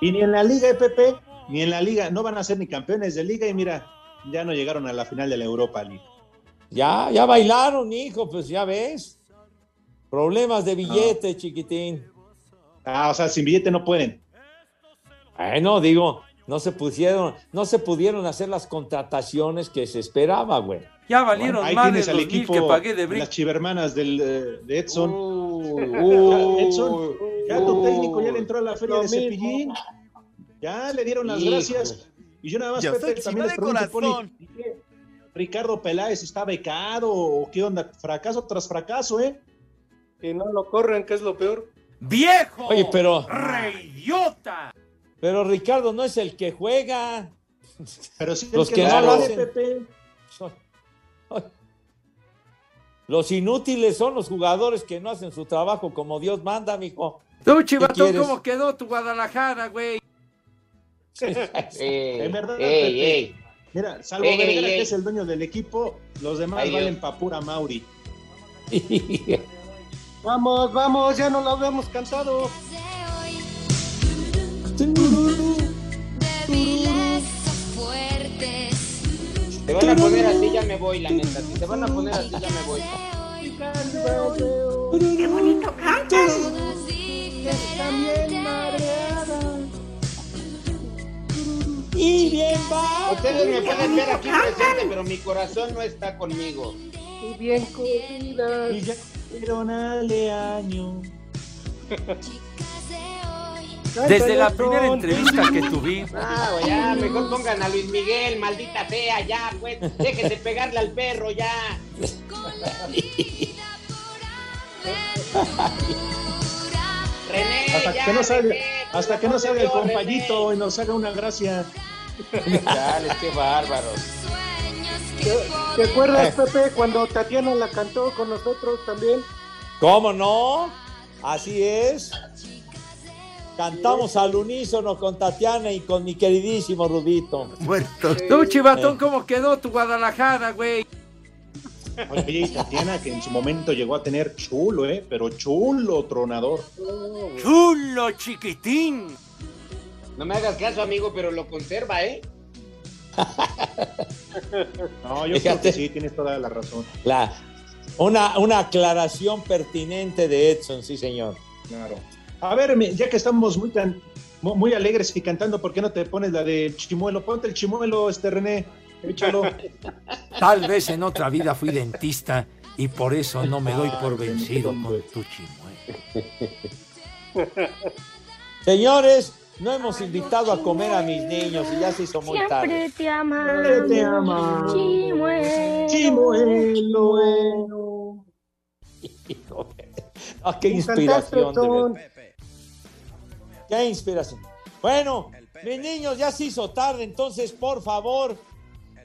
Y ni en la Liga EPP, ni en la Liga, no van a ser ni campeones de Liga y mira, ya no llegaron a la final de la Europa League. Ya, ya bailaron, hijo, pues ya ves. Problemas de billete, chiquitín. Ah, o sea, sin billete no pueden. Bueno, digo, no se pusieron, no se pudieron hacer las contrataciones que se esperaba, güey. Ya valieron Ahí más de tienes al los mil equipo, que pagué de brick. las chivermanas del, eh, de Edson. uh, Edson, ya tu uh, técnico ya le entró a la feria de mismo. Cepillín. Ya le dieron las gracias. Y yo nada más, Ya Pepe, también les pregunto. Ricardo Peláez está becado o qué onda? Fracaso tras fracaso, ¿eh? Que no lo corren, que es lo peor. ¡Viejo! Oye, pero, ¡Reyota! pero Ricardo no es el que juega. Pero sí, Los el que no lo hacen. Pepe. Son- Los inútiles son los jugadores que no hacen su trabajo como Dios manda, mijo. Tú, Chivatón? ¿cómo quedó tu Guadalajara, güey? Eh, En verdad, ey, Pepe. ey. Mira, salvo Ey, Vergara, ey, que es el dueño del equipo, los demás valen pa' pura Mauri. Vamos, vamos, ya no lo habíamos cantado. Te van a poner así, ya me voy, la neta. Si te van a poner así, ya me voy. ¡Qué bonito cantas! Y bien va. Ustedes me pueden ver aquí presente, pero mi corazón no está conmigo. Y bien. Y ya dieron al año. Desde la primera entrevista que tuve, Ah, güey, ya, mejor pongan a Luis Miguel, maldita fea, ya, pues. Dejen de pegarle al perro, ya. René, Hasta ya, que no salga, René, hasta que no salga el Dios, compayito y nos haga una gracia. Dale, qué bárbaros. ¿Te, te acuerdas, Pepe, cuando Tatiana la cantó con nosotros también? ¿Cómo no? Así es. Cantamos al unísono con Tatiana y con mi queridísimo Rudito. Muertos. tú, Chivatón, ¿cómo quedó tu Guadalajara, güey? Oye, y Tatiana, que en su momento llegó a tener chulo, ¿eh? Pero chulo, tronador. ¡Chulo, chiquitín! No me hagas caso, amigo, pero lo conserva, ¿eh? No, yo creo Fíjate. que sí, tienes toda la razón. La, una, una aclaración pertinente de Edson, sí, señor. Claro. A ver, ya que estamos muy, mu- muy alegres y cantando, ¿por qué no te pones la de Chimuelo? Ponte el Chimuelo, este René. Échalo. Tal vez en otra vida fui dentista y por eso no me doy por vencido con tu chimuelo. Señores, no hemos invitado a comer a mis niños y ya se hizo muy tarde. te amamos. Siempre te amamos. Chimuelo. Ah, qué inspiración, de. Qué inspiración. Bueno, mis niños, ya se hizo tarde, entonces, por favor,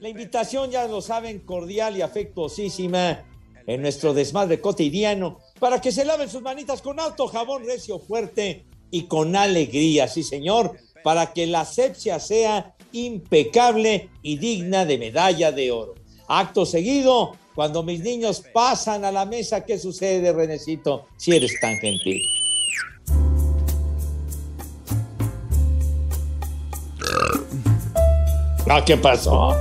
la invitación ya lo saben, cordial y afectuosísima en nuestro desmadre cotidiano, para que se laven sus manitas con alto jabón recio fuerte y con alegría, sí señor, para que la asepsia sea impecable y digna de medalla de oro. Acto seguido, cuando mis niños pasan a la mesa, ¿qué sucede, Renecito? Si eres tan gentil. Ah, ¿qué pasó?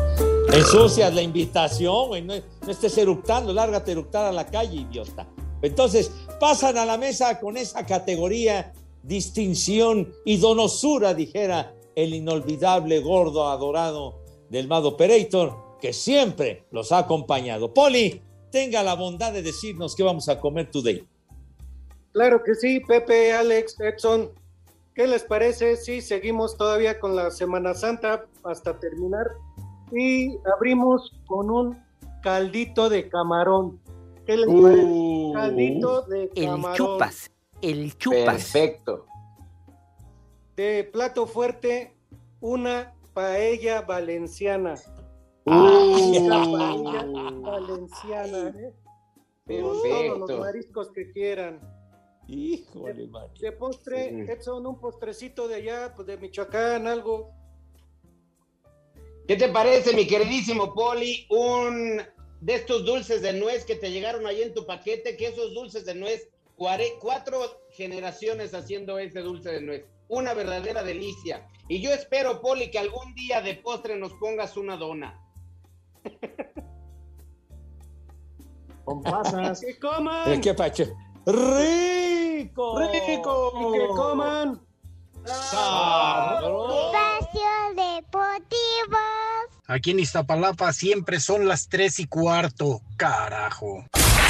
Ensucias la invitación. No, estés eructando, lárgate eructar a la calle, idiota. Entonces, pasan a la mesa con esa categoría, distinción y donosura, dijera el inolvidable gordo adorado del Mado Operator, que siempre los ha acompañado. Poli, tenga la bondad de decirnos qué vamos a comer today. Claro que sí, Pepe, Alex, Edson. ¿Qué les parece si seguimos todavía con la Semana Santa hasta terminar? Y abrimos con un caldito de camarón. ¿Qué les parece? Caldito de El camarón. chupas, el chupas. Perfecto. De plato fuerte, una paella valenciana. Uh. Una paella valenciana, ¿eh? Con todos los Perfecto. mariscos que quieran. Híjole, man. De postre, Edson, un postrecito de allá, pues de Michoacán, algo. ¿Qué te parece, mi queridísimo Poli? Un de estos dulces de nuez que te llegaron ahí en tu paquete, que esos dulces de nuez, cuatro generaciones haciendo ese dulce de nuez. Una verdadera delicia. Y yo espero, Poli, que algún día de postre nos pongas una dona. Con pasas. ¡Que coman! ¿De qué pacho? ¡Rico! ¡Rico! ¡Y que coman! ¡Sabroso! Espacio Deportivo. Aquí en Iztapalapa siempre son las tres y cuarto. Carajo.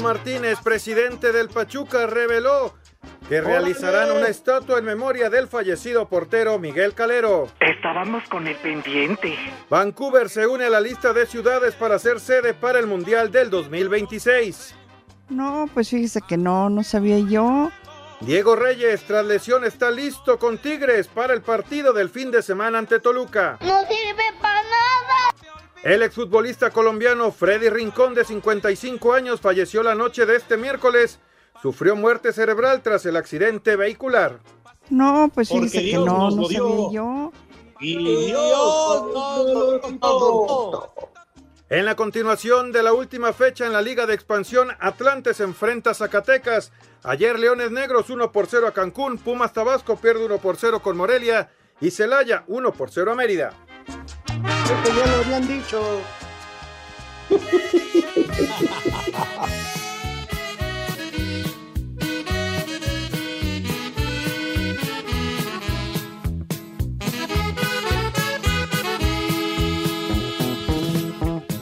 Martínez, presidente del Pachuca, reveló que realizarán una estatua en memoria del fallecido portero Miguel Calero. Estábamos con el pendiente. Vancouver se une a la lista de ciudades para ser sede para el Mundial del 2026. No, pues fíjese que no, no sabía yo. Diego Reyes, tras lesión, está listo con Tigres para el partido del fin de semana ante Toluca. No sirve para nada. El exfutbolista colombiano Freddy Rincón, de 55 años, falleció la noche de este miércoles. Sufrió muerte cerebral tras el accidente vehicular. No, pues que Dios no, nos no sabía yo. Y Dios nos lo En la continuación de la última fecha en la Liga de Expansión, Atlante se enfrenta a Zacatecas. Ayer Leones Negros 1 por 0 a Cancún, Pumas Tabasco pierde 1 por 0 con Morelia y Celaya 1 por 0 a Mérida. Esto ya lo habían dicho.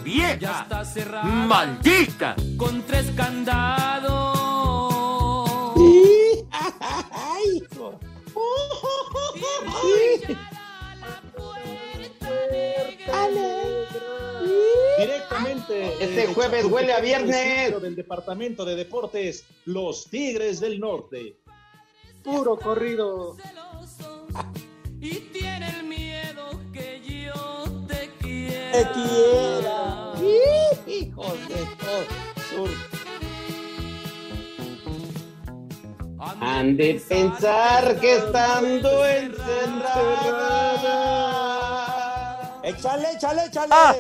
¡Vieja! ¡Maldita! Con tres candados. ¡Ay, hijo! Este desde jueves huele a viernes. Del Departamento de Deportes, los Tigres del Norte. Puro corrido. Y tiene el miedo que yo te quiera. Te quiera. Hijos de. Han de pensar que estando encerrada. Échale, échale, échale. Ah.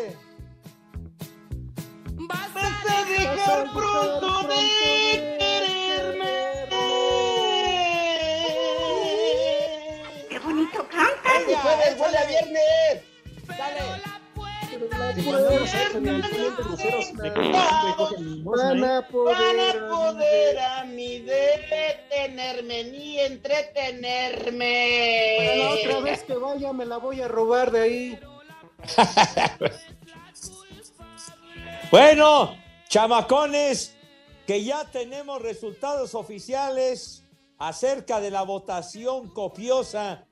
Dejar pronto de quererme. ¡Qué bonito canta! Este jueves huele a viernes. Dale. Van a poder. Van a poder a mí detenerme ni entretenerme. Para la otra vez que vaya me la voy a robar de ahí. Bueno, chamacones, que ya tenemos resultados oficiales acerca de la votación copiosa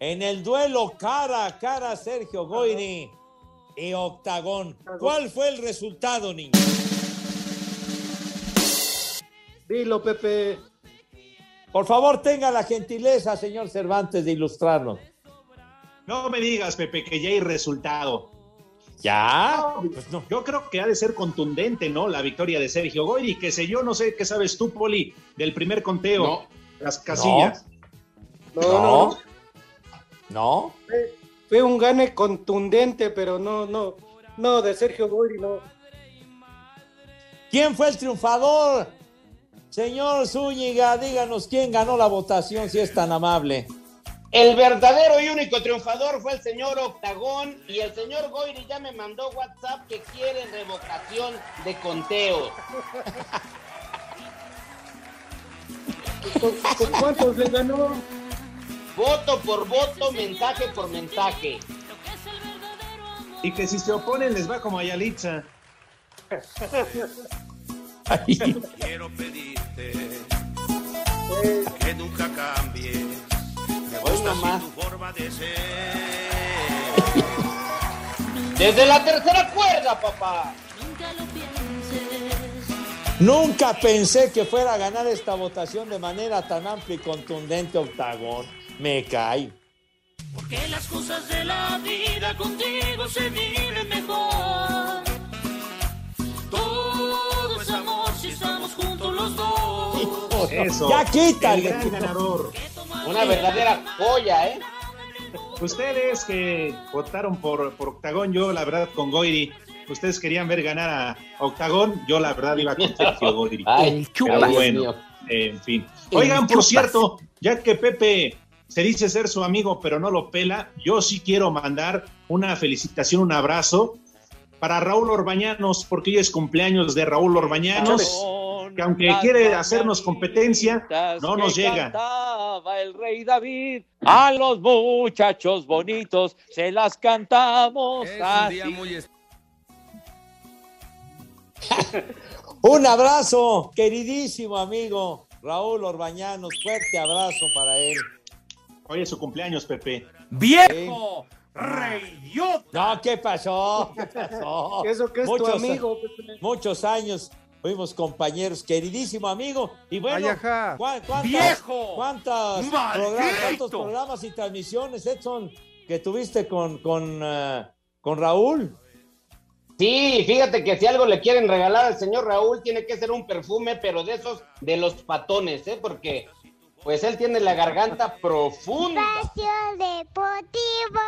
en el duelo cara a cara Sergio Goyri y Octagón. ¿Cuál fue el resultado, niño? Dilo, Pepe. Por favor, tenga la gentileza, señor Cervantes, de ilustrarnos. No me digas, Pepe, que ya hay resultado. ¿Ya? No, Yo creo que ha de ser contundente, ¿no? La victoria de Sergio Goyri, que sé yo, no sé qué sabes tú, Poli, del primer conteo. No. Las casillas. No, no, no. ¿No? Fue, fue un gane contundente, pero no, no, no, de Sergio Goyri, no. ¿Quién fue el triunfador? Señor Zúñiga, díganos quién ganó la votación, si es tan amable. El verdadero y único triunfador fue el señor Octagón y el señor Goyri ya me mandó WhatsApp que quiere revocación de conteo. ¿Con, con cuántos le ganó? Voto por voto, mensaje por mensaje. Y que si se oponen les va como a Yalitza. Quiero pedirte que nunca cambies. Hoy nomás. Desde la tercera cuerda, papá. Nunca pensé que fuera a ganar esta votación de manera tan amplia y contundente Octagón. Me cae. Porque las cosas de la vida contigo se viven mejor. Todo es amor si estamos juntos los dos. Eso. Ya quítale. El gran ganador. Una verdadera joya, ¿eh? Ustedes que votaron por, por Octagón, yo la verdad con Goiri. Ustedes querían ver ganar a Octagón, yo la verdad iba con Sergio Goiri. Ay, Pero bueno, en fin. Oigan, por cierto, ya que Pepe se dice ser su amigo, pero no lo pela, yo sí quiero mandar una felicitación, un abrazo para Raúl Orbañanos, porque hoy es cumpleaños de Raúl Orbañanos, que aunque quiere hacernos competencia, no nos llega. Cantaba el rey David. A los muchachos bonitos se las cantamos. así. Un abrazo, queridísimo amigo Raúl Orbañanos. Fuerte abrazo para él. Hoy es su cumpleaños, Pepe. ¡Viejo! ¡Reyota! No, ¿qué pasó? ¿Qué pasó? Eso que es tu Muchos- amigo. Muchos años fuimos compañeros, queridísimo amigo. Y bueno, Ay, ajá. ¿cuán- cuántas, ¡Viejo! cuántas programas, cuántos programas y transmisiones, Edson, que tuviste con, con, eh, con Raúl? Sí, fíjate que si algo le quieren regalar al señor Raúl, tiene que ser un perfume, pero de esos de los patones, ¿eh? Porque pues él tiene la garganta profunda. Espacio Deportivo.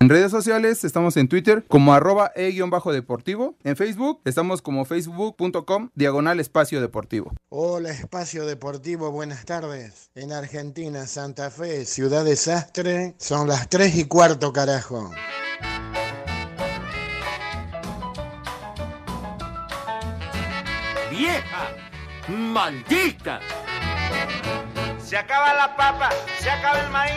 En redes sociales estamos en Twitter como arroba e-deportivo. En Facebook estamos como facebook.com diagonal espacio deportivo. Hola, Espacio Deportivo, buenas tardes. En Argentina, Santa Fe, Ciudad Desastre, son las 3 y cuarto, carajo. ¡Vieja! ¡Maldita! Se acaba la papa, se acaba el maíz,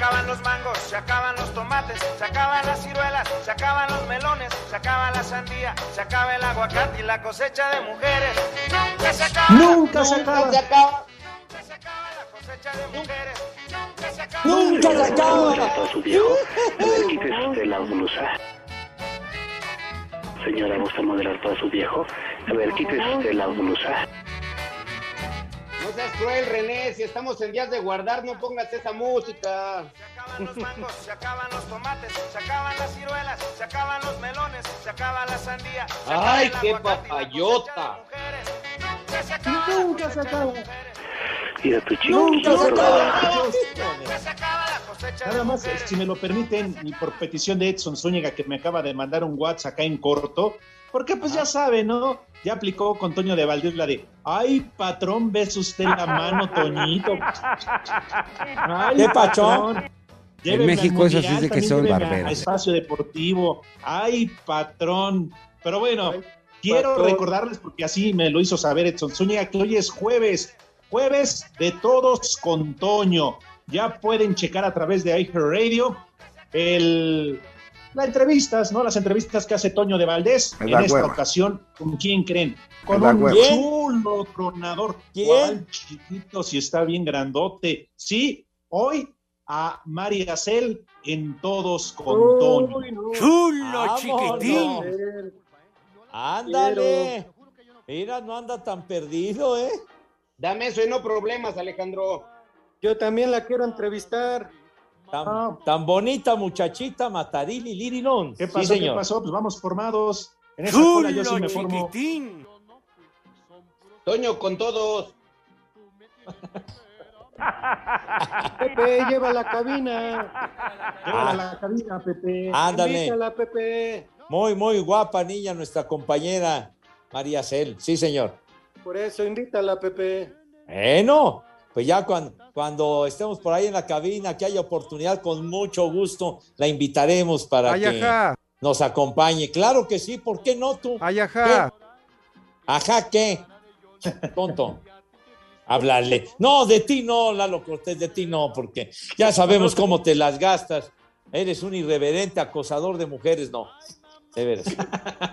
acaban los mangos, se acaban los tomates, se acaban las ciruelas, se acaban los melones, se acaba la sandía, se acaba el aguacate y la cosecha de mujeres. Nunca se acaba. Nunca se acaba. se acaba. Nunca se acaba la cosecha de mujeres. Nunca se acaba. ¡Nunca se acaba! a su viejo. A ver, quítese usted la blusa. Señora, ¿gusta moderar para su viejo? A ver, quítese usted la blusa. Seas cruel, René, si estamos en días de guardar, no pongas esa música. Se acaban los mangos, se acaban los tomates, se acaban las ciruelas, se acaban los melones, se acaba la sandía. se acaba ¡Ay, qué papayota! Nunca se acaba. Nunca se acaba. Mira tu chico. Nunca se acaba. Nunca se acaba la cosecha de Nada más, si me lo permiten, y por petición de Edson Zúñiga, que me acaba de mandar un WhatsApp acá en corto, porque pues ya sabe, ¿no? Ya aplicó con Toño de Valdés la de, ay, patrón, ves usted la mano, Toñito. Ay, ¿Qué pachón? Lléveme En México Mundial, sí de que son barberos. Espacio Deportivo. Ay, patrón. Pero bueno, quiero patrón. recordarles, porque así me lo hizo saber Edson Zúñiga, que hoy es jueves. Jueves de todos con Toño. Ya pueden checar a través de iHeartRadio el las entrevistas, ¿no? Las entrevistas que hace Toño de Valdés. En esta hueva. ocasión, ¿con quién creen? Con un hueva. chulo tronador. ¿Quién? ¿Cuál chiquito si está bien grandote? Sí, hoy a María Cel en Todos con Toño. Uy, no. ¡Chulo, Vámonos. chiquitín! Ándale. Mira, no anda tan perdido, ¿eh? Dame eso y no problemas, Alejandro. Yo también la quiero entrevistar. Tan, tan bonita muchachita, Matarili Lirilón. ¿Qué Sí, pasó? ¿Qué señor. pasó? Pues vamos formados. En esa cola yo sí ¡Chulo, me formo. chiquitín! Toño, con todos. Pepe, lleva la cabina. Llévala a la cabina, Pepe. Ándale. Invítala, Pepe. Muy, muy guapa niña, nuestra compañera María Cel. Sí, señor. Por eso, invítala, Pepe. Bueno, pues ya cuando, cuando estemos por ahí en la cabina, que haya oportunidad, con mucho gusto la invitaremos para Ay, que ajá. nos acompañe. Claro que sí, ¿por qué no tú? Ay, ajá. Ajá, ¿qué? Tonto. Hablarle. No, de ti no, Lalo Cortés, de ti no, porque ya sabemos cómo te las gastas. Eres un irreverente acosador de mujeres, no. De veras.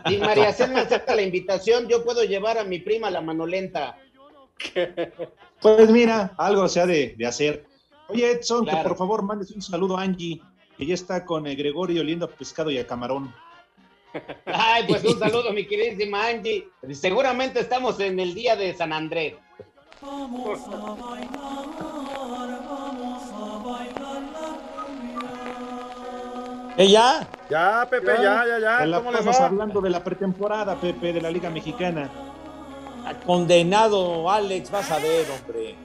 Si María Cel me acepta la invitación, yo puedo llevar a mi prima la mano lenta. Pues mira, algo se ha de, de hacer. Oye, Edson, que por favor mandes un saludo a Angie, que ya está con el Gregorio oliendo a pescado y a camarón. Ay, pues un saludo, mi queridísima Angie. Seguramente estamos en el día de San Andrés. Vamos a bailar, vamos a bailar la ¿Eh, ya? Ya, Pepe, ya, ya, ya. Te la ¿Cómo les pasas va? hablando de la pretemporada, Pepe, de la Liga Mexicana. Condenado, Alex, vas a ver, hombre.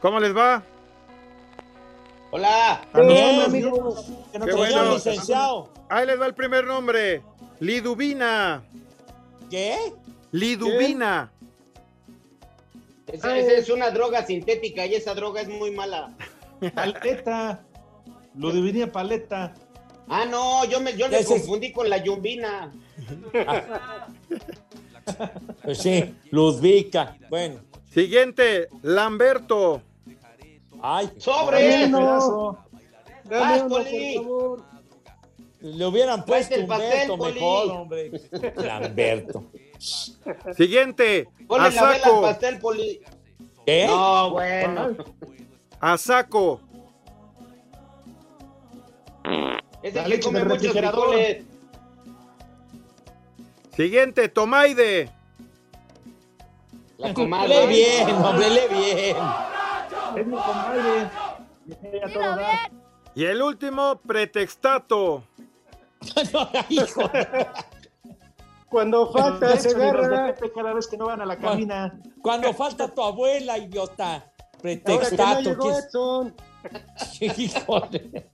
¿Cómo les va? Hola. También, amigos. Que no Qué te bueno. licenciado. Ahí les va el primer nombre. Liduvina. ¿Qué? Liduvina. Esa, esa es una droga sintética y esa droga es muy mala. Paleta. Lo dividía paleta. Ah, no, yo me yo le confundí con la yumbina. Pues sí, Ludvica. Bueno. Siguiente, Lamberto. Ay, ¡Sobre! Uno, por Poli. favor. Le hubieran puesto pastel, Humberto mejor, hombre. Lamberto. Siguiente, Ponle la vela al Asaco. pastel, Poli. ¿Qué? No, bueno. Asaco. Es La el que come muchos refrigerador. frijoles. Siguiente, Tomaide. La comadre. Bien, hombre, bien. Es mi comadre. Y el último, Pretextato. Hijo. Cuando falta se agarra. Cada vez que no van a la cabina. Cuando falta tu abuela, idiota. Ahora que no Pretextato. llegó. Híjole.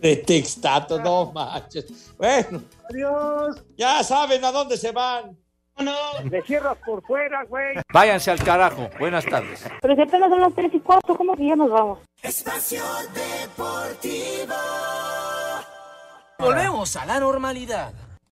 Pretextato, no manches. Bueno, Adiós. ya saben a dónde se van. No, Le cierras por fuera, güey. Váyanse al carajo. Buenas tardes. Pero si apenas son las tres y cuarto, ¿cómo que ya nos vamos? Espacio Deportivo. Volvemos a la normalidad.